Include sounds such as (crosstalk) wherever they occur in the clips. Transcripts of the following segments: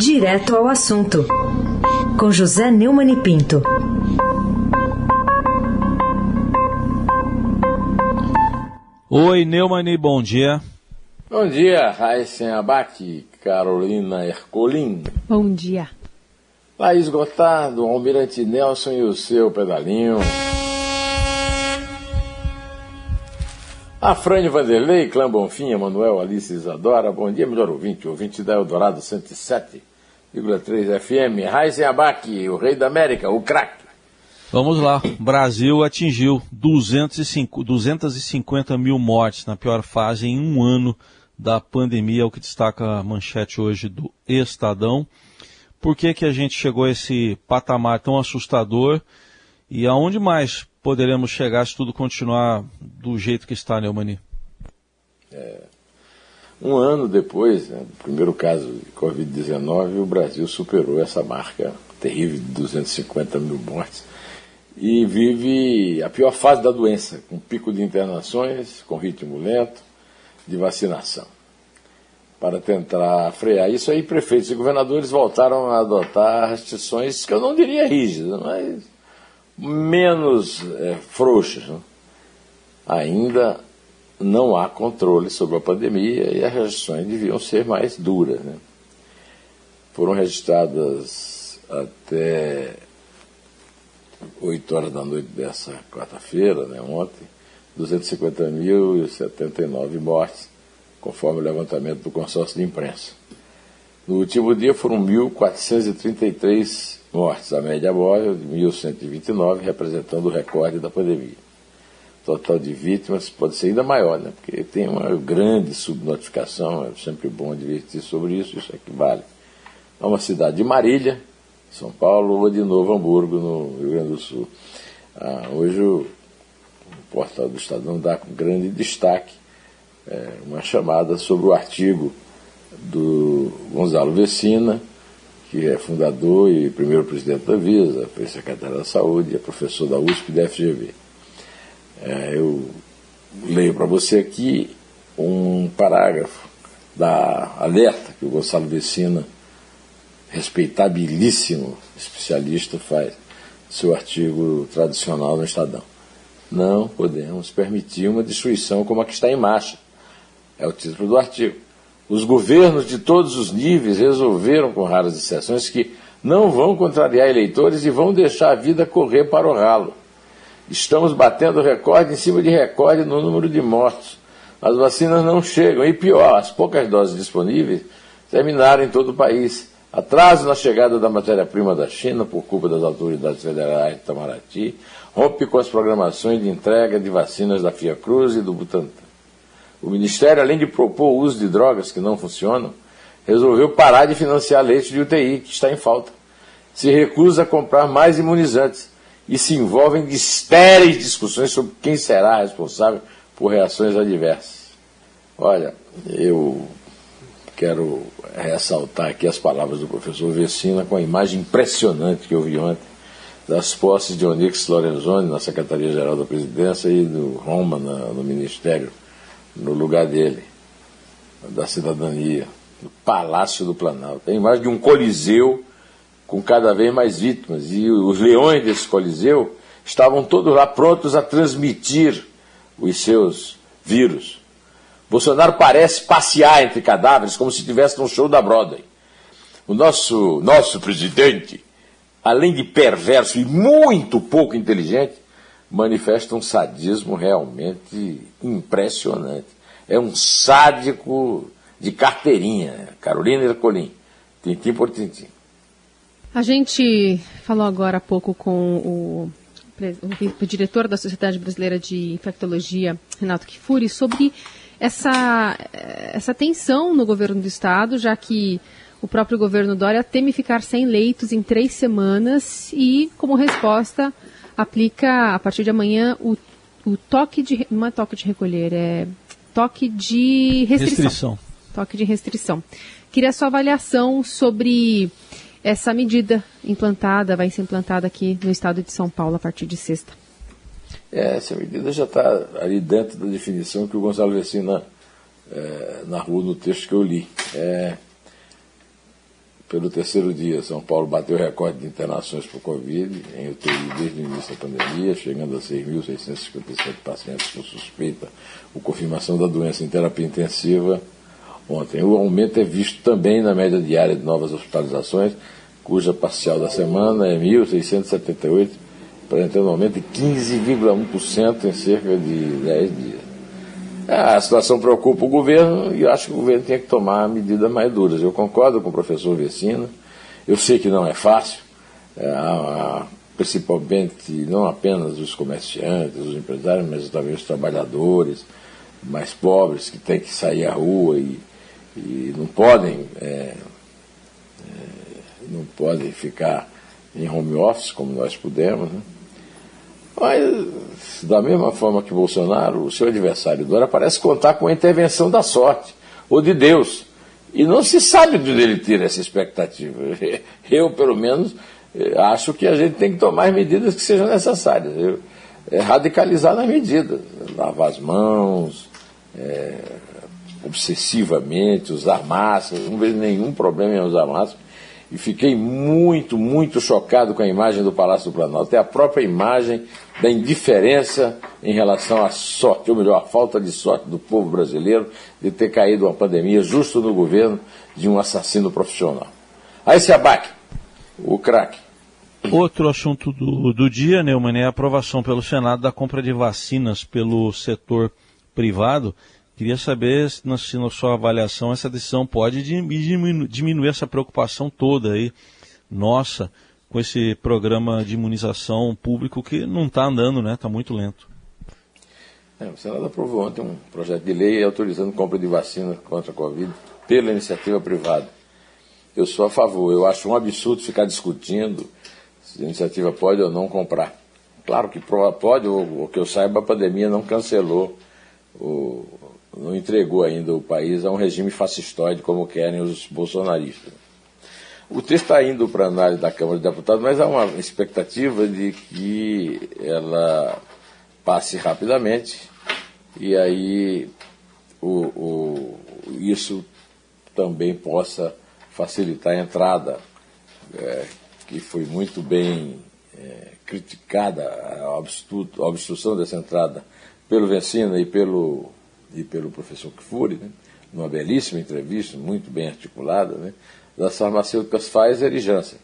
Direto ao assunto, com José Neumann e Pinto. Oi, Neumann, bom dia. Bom dia, Raíssen Abac, Carolina Ercolim. Bom dia. Laís Gotardo, Almirante Nelson e o seu pedalinho. A Frane Vanderlei, Clã Bonfim, Emanuel, Alice Isadora, bom dia, melhor ouvinte, ouvinte da Eldorado 107,3 FM. Raíssen Abac, o rei da América, o craque. Vamos lá. Brasil atingiu 205, 250 mil mortes na pior fase em um ano da pandemia, é o que destaca a manchete hoje do Estadão. Por que, que a gente chegou a esse patamar tão assustador e aonde mais poderemos chegar se tudo continuar do jeito que está, Neumani? É, um ano depois né, do primeiro caso de Covid-19, o Brasil superou essa marca terrível de 250 mil mortes e vive a pior fase da doença, com pico de internações, com ritmo lento, de vacinação. Para tentar frear isso aí, prefeitos e governadores voltaram a adotar restrições que eu não diria rígidas, mas menos é, frouxas. Né? Ainda não há controle sobre a pandemia e as restrições deviam ser mais duras. Né? Foram registradas até 8 horas da noite dessa quarta-feira, né, ontem, 250.079 mortes, conforme o levantamento do consórcio de imprensa. No último dia foram 1.433 mortes, a média móvel de 1.129, representando o recorde da pandemia. Total de vítimas pode ser ainda maior, né, porque tem uma grande subnotificação, é sempre bom advertir sobre isso, isso equivale a uma cidade de Marília, são Paulo ou de Novo Hamburgo, no Rio Grande do Sul. Ah, hoje o, o, portal do Estadão dá com grande destaque é, uma chamada sobre o artigo do Gonzalo Vecina, que é fundador e primeiro presidente da Visa, foi secretário da Saúde, é professor da USP e da FGV. É, eu leio para você aqui um parágrafo da alerta que o Gonçalo Vecina respeitabilíssimo especialista faz seu artigo tradicional no Estadão. Não podemos permitir uma destruição como a que está em marcha. É o título do artigo. Os governos de todos os níveis resolveram, com raras exceções, que não vão contrariar eleitores e vão deixar a vida correr para o ralo. Estamos batendo recorde em cima de recorde no número de mortos. As vacinas não chegam e, pior, as poucas doses disponíveis terminaram em todo o país. Atraso na chegada da matéria-prima da China por culpa das autoridades federais de Itamaraty, rompe com as programações de entrega de vacinas da Fiocruz e do Butantan. O Ministério, além de propor o uso de drogas que não funcionam, resolveu parar de financiar leite de UTI, que está em falta. Se recusa a comprar mais imunizantes e se envolve em estéreis discussões sobre quem será responsável por reações adversas. Olha, eu quero ressaltar aqui as palavras do professor Vecina com a imagem impressionante que eu vi ontem das posses de Onix Lorenzoni na Secretaria-Geral da Presidência e do Roma na, no Ministério, no lugar dele, da Cidadania, no Palácio do Planalto. A imagem de um coliseu com cada vez mais vítimas e os leões desse coliseu estavam todos lá prontos a transmitir os seus vírus. Bolsonaro parece passear entre cadáveres como se estivesse num show da Broadway. O nosso, nosso presidente, além de perverso e muito pouco inteligente, manifesta um sadismo realmente impressionante. É um sádico de carteirinha. Carolina Ercolim, tintim por tintim. A gente falou agora há pouco com o, o, o diretor da Sociedade Brasileira de Infectologia, Renato Kifuri, sobre essa, essa tensão no governo do estado, já que o próprio governo Dória teme ficar sem leitos em três semanas e, como resposta, aplica a partir de amanhã o, o toque de. Não é toque de recolher, é toque de restrição. restrição. Toque de restrição. Queria a sua avaliação sobre essa medida implantada, vai ser implantada aqui no estado de São Paulo a partir de sexta. É, essa medida já está ali dentro da definição que o Gonçalo Vecina é, narrou no texto que eu li. É, pelo terceiro dia, São Paulo bateu recorde de internações por Covid em UTI desde o início da pandemia, chegando a 6.657 pacientes com suspeita ou confirmação da doença em terapia intensiva ontem. O aumento é visto também na média diária de novas hospitalizações, cuja parcial da semana é 1.678, apresentando um aumento de 15,1% em cerca de 10 dias. A situação preocupa o governo e acho que o governo tem que tomar medidas mais duras. Eu concordo com o professor Vecina, eu sei que não é fácil, é, principalmente não apenas os comerciantes, os empresários, mas também os trabalhadores mais pobres que têm que sair à rua e, e não podem é, é, não podem ficar em home office como nós pudemos. Né? Mas, da mesma forma que Bolsonaro, o seu adversário Dora parece contar com a intervenção da sorte, ou de Deus. E não se sabe de onde ele tira essa expectativa. (laughs) Eu, pelo menos, eh, acho que a gente tem que tomar as medidas que sejam necessárias. Eu, é radicalizar nas medidas. Lavar as mãos, é, obsessivamente, usar máscaras. Não vejo nenhum problema em usar máscara e fiquei muito, muito chocado com a imagem do Palácio do Planalto. Até a própria imagem da indiferença em relação à sorte, ou melhor, a falta de sorte do povo brasileiro de ter caído uma pandemia justo no governo de um assassino profissional. Aí se abaque, o craque. Outro assunto do, do dia, Neumann, é a aprovação pelo Senado da compra de vacinas pelo setor privado. Queria saber se na, se na sua avaliação essa decisão pode diminuir, diminuir essa preocupação toda aí, nossa, com esse programa de imunização público que não está andando, né? Está muito lento. É, o Senado aprovou ontem um projeto de lei autorizando compra de vacina contra a Covid pela iniciativa privada. Eu sou a favor, eu acho um absurdo ficar discutindo se a iniciativa pode ou não comprar. Claro que pode, o que eu saiba, a pandemia não cancelou o, não entregou ainda o país a um regime fascistoide como querem os bolsonaristas. O texto está indo para análise da Câmara de Deputados, mas há uma expectativa de que ela passe rapidamente e aí o, o, isso também possa facilitar a entrada, é, que foi muito bem é, criticada, a, obstrução dessa entrada pelo Vencina e pelo e pelo professor Kfouri, né, numa belíssima entrevista, muito bem articulada, né, das farmacêuticas Pfizer e Janssen.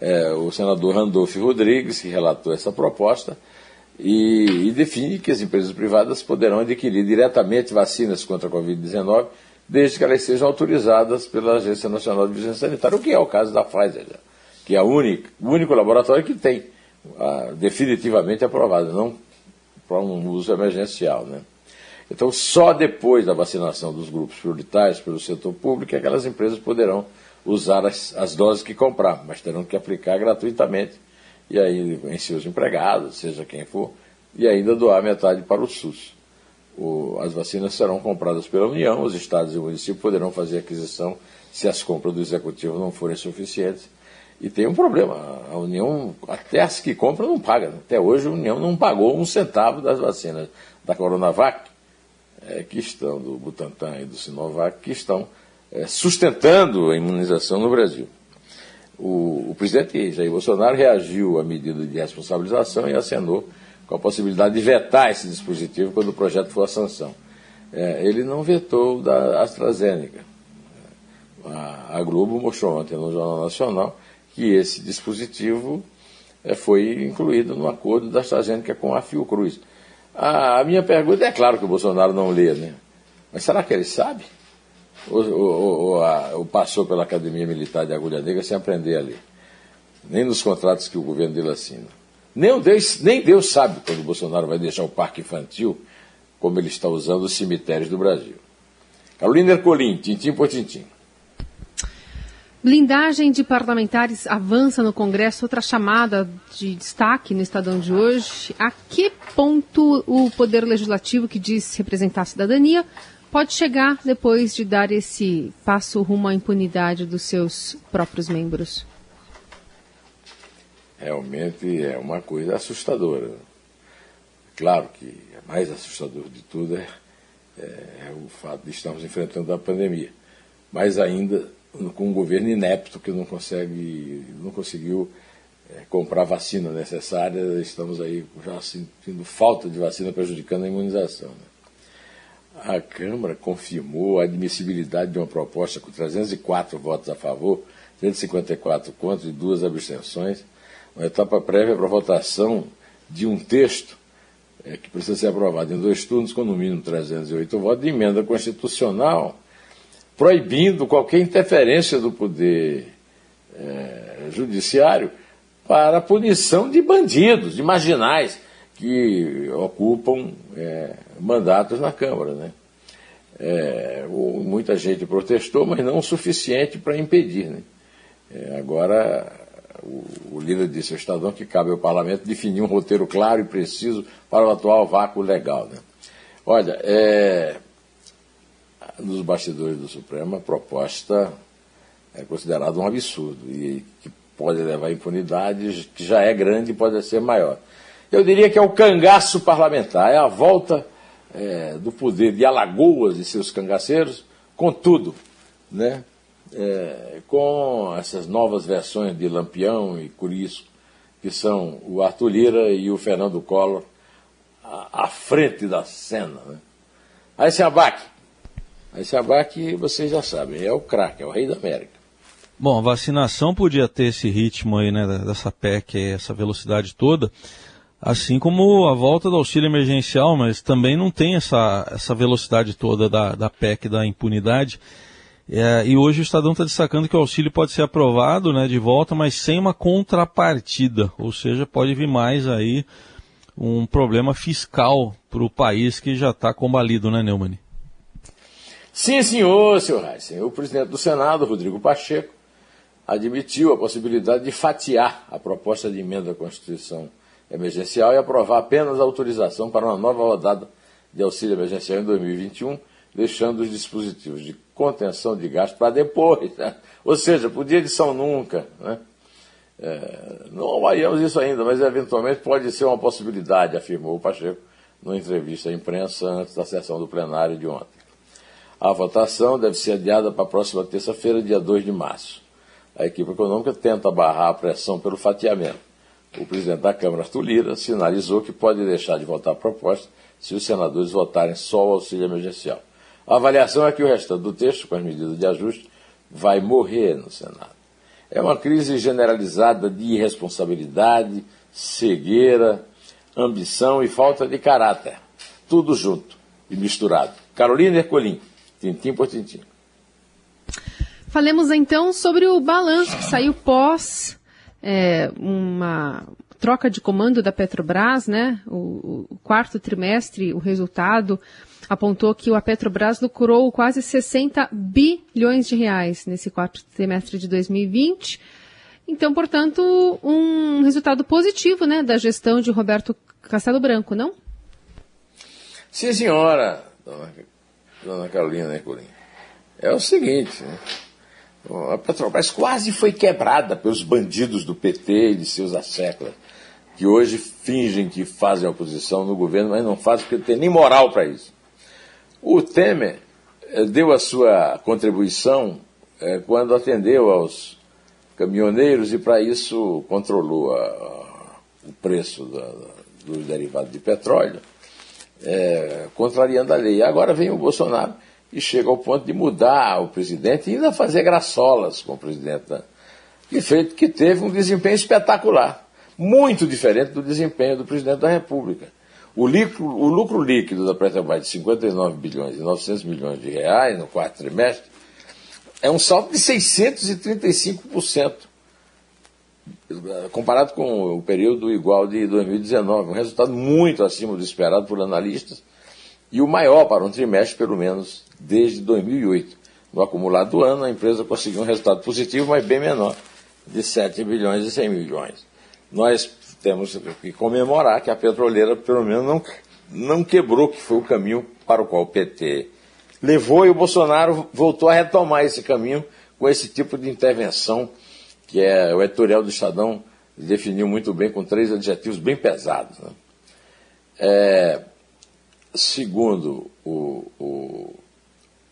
É, o senador Randolph Rodrigues, que relatou essa proposta, e, e, define que as empresas privadas poderão adquirir diretamente vacinas contra a Covid-19, desde que elas sejam autorizadas pela Agência Nacional de Vigilância Sanitária, o que é o caso da Pfizer, que é única, o único laboratório que tem a, definitivamente aprovado, não para um uso emergencial. Né? Então, só depois da vacinação dos grupos prioritários pelo setor público é que aquelas empresas poderão usar as, as doses que comprar, mas terão que aplicar gratuitamente, e aí em seus empregados, seja quem for, e ainda doar metade para o SUS. O, as vacinas serão compradas pela União, os estados e municípios poderão fazer aquisição se as compras do executivo não forem suficientes. E tem um problema, a União, até as que compram, não paga. Até hoje a União não pagou um centavo das vacinas da Coronavac é, que estão, do Butantan e do Sinovac, que estão é, sustentando a imunização no Brasil. O, o, presidente Jair Bolsonaro reagiu à medida de responsabilização e acenou com a possibilidade de vetar esse dispositivo quando o projeto for a sanção. É, ele não vetou da AstraZeneca. A, a, Globo mostrou ontem no Jornal Nacional que esse dispositivo é, foi incluído no acordo da AstraZeneca com a Fiocruz. A, a minha pergunta é claro que o Bolsonaro não lê, né? Mas será que ele sabe? Ou, ou, ou, a, ou, passou pela Academia Militar de Agulha Negra sem aprender a ler? Nem nos contratos que o governo dele assina. Nem Deus, nem Deus sabe quando o Bolsonaro vai deixar o parque infantil, como ele está usando os cemitérios do Brasil. Carolina Ercolim, tintim por tintim. Blindagem de parlamentares avança no Congresso, outra chamada de destaque no Estadão de hoje. A que ponto o Poder Legislativo, que diz representar a cidadania, pode chegar depois de dar esse passo rumo à impunidade dos seus próprios membros? Realmente é uma coisa assustadora. Claro que é mais assustador de tudo é, é, é o fato de estarmos enfrentando a pandemia. Mas ainda com um governo inepto que não consegue, não conseguiu é, comprar a vacina necessária, estamos aí já sentindo falta de vacina prejudicando a imunização. Né? A Câmara confirmou a admissibilidade de uma proposta com 304 votos a favor, 154 contra e duas abstenções, uma etapa prévia para votação de um texto é, que precisa ser aprovado em dois turnos, com no mínimo 308 votos, de emenda constitucional, proibindo qualquer interferência do poder é, judiciário para a punição de bandidos, de marginais que ocupam é, mandatos na Câmara. Né? É, muita gente protestou, mas não o suficiente para impedir. Né? É, agora, o, o, líder disse ao Estadão que cabe ao parlamento definir um roteiro claro e preciso para o atual vácuo legal. Né? Olha, é, nos bastidores do Supremo, a proposta é considerada um absurdo e que pode levar a impunidade, que já é grande e pode ser maior. Eu diria que é o cangaço parlamentar, é a volta é, do poder de Alagoas e seus cangaceiros com tudo, né? É, com essas novas versões de Lampião e Curisco, que são o Arthur Lira e o Fernando Collor à, à frente da cena. Né? Aí se abaque. Aí se abaque, vocês já sabem, é o craque, é o rei da América. Bom, a vacinação podia ter esse ritmo aí, né, dessa PEC, essa velocidade toda, assim como a volta do auxílio emergencial, mas também não tem essa, essa velocidade toda da, da PEC da impunidade. É, e hoje o Estadão está destacando que o auxílio pode ser aprovado né, de volta, mas sem uma contrapartida, ou seja, pode vir mais aí um problema fiscal para o país que já está combalido, né, Neumann? Sim, senhor, senhor Heisen. O presidente do Senado, Rodrigo Pacheco, admitiu a possibilidade de fatiar a proposta de emenda à Constituição emergencial e aprovar apenas a autorização para uma nova rodada de auxílio emergencial em 2021, deixando os dispositivos de contenção de gastos para depois. Né? Ou seja, podia edição nunca. Né? É, não avaliamos isso ainda, mas eventualmente pode ser uma possibilidade, afirmou o Pacheco numa entrevista à imprensa antes da sessão do plenário de ontem. A votação deve ser adiada para a próxima terça-feira, dia 2 de março a equipe econômica tenta barrar a pressão pelo fatiamento. O presidente da Câmara, Arthur Lira, sinalizou que pode deixar de votar a proposta se os senadores votarem só o auxílio emergencial. A avaliação é que o restante do texto, com as medidas de ajuste, vai morrer no Senado. É uma crise generalizada de irresponsabilidade, cegueira, ambição e falta de caráter. Tudo junto e misturado. Carolina Ercolim, tintim por tintim. Falemos então sobre o balanço que saiu pós é, uma troca de comando da Petrobras, né? O, o, quarto trimestre, o resultado apontou que a Petrobras lucrou quase 60 bilhões de reais nesse quarto trimestre de 2020. Então, portanto, um resultado positivo, né, da gestão de Roberto Castelo Branco, não? Sim, senhora, dona, Carolina Necolim. É o seguinte, né? A Petrobras quase foi quebrada pelos bandidos do PT e de seus asseclas, que hoje fingem que fazem oposição no governo, mas não fazem porque não tem nem moral para isso. O Temer eh, deu a sua contribuição eh, quando atendeu aos caminhoneiros e, para isso, controlou a, a, o preço dos derivados de petróleo, é, contrariando a lei. Agora vem o Bolsonaro e chega ao ponto de mudar o presidente e ainda fazer graçolas com o presidente. Né? Que, feito, que teve um desempenho espetacular, muito diferente do desempenho do presidente da República. O lucro, o lucro líquido da Petrobras de 59 bilhões e 900 milhões de reais no quarto trimestre é um salto de 635%, comparado com o período igual de 2019, um resultado muito acima do esperado por analistas e o maior para um trimestre, pelo menos desde 2008. No acumulado do ano, a empresa conseguiu um resultado positivo, mas bem menor, de 7 bilhões e 100 milhões. Nós temos que comemorar que a petroleira, pelo menos, não, não quebrou, que foi o caminho para o qual o PT levou e o Bolsonaro voltou a retomar esse caminho com esse tipo de intervenção que é o editorial do Estadão definiu muito bem com três adjetivos bem pesados. Né? É, segundo o, o,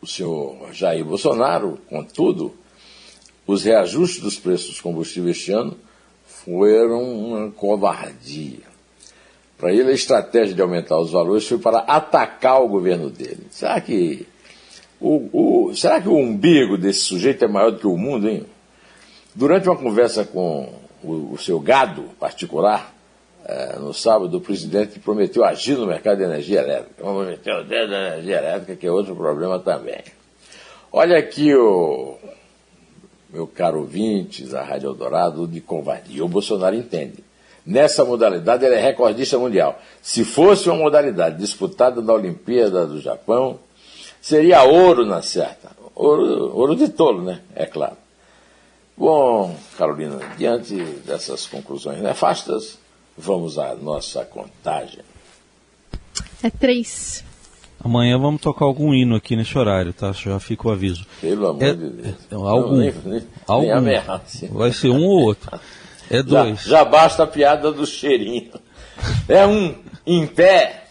o senhor Jair Bolsonaro, contudo, os reajustes dos preços dos combustíveis este ano foram uma covardia. Para ele, a estratégia de aumentar os valores foi para atacar o governo dele. Será que o, o, será que o umbigo desse sujeito é maior do que o mundo, hein? Durante uma conversa com o, o seu gado particular, é, no sábado, o presidente prometeu agir no mercado de energia elétrica. Vamos meter o da energia elétrica, que é outro problema também. Olha aqui o meu caro ouvintes, a Rádio Eldorado, de covardia. O Bolsonaro entende. Nessa modalidade, ele é recordista mundial. Se fosse uma modalidade disputada na Olimpíada do Japão, seria ouro na certa. Ouro, ouro de tolo, né? É claro. Bom, Carolina, diante dessas conclusões nefastas, vamos à nossa contagem. É três. Amanhã vamos tocar algum hino aqui nesse horário, tá? Já fica o aviso. Pelo amor é, de Deus. É, algum. Nem, nem, algum. Nem Vai ser um ou outro. É dois. Já, já basta a piada do cheirinho. É um em pé.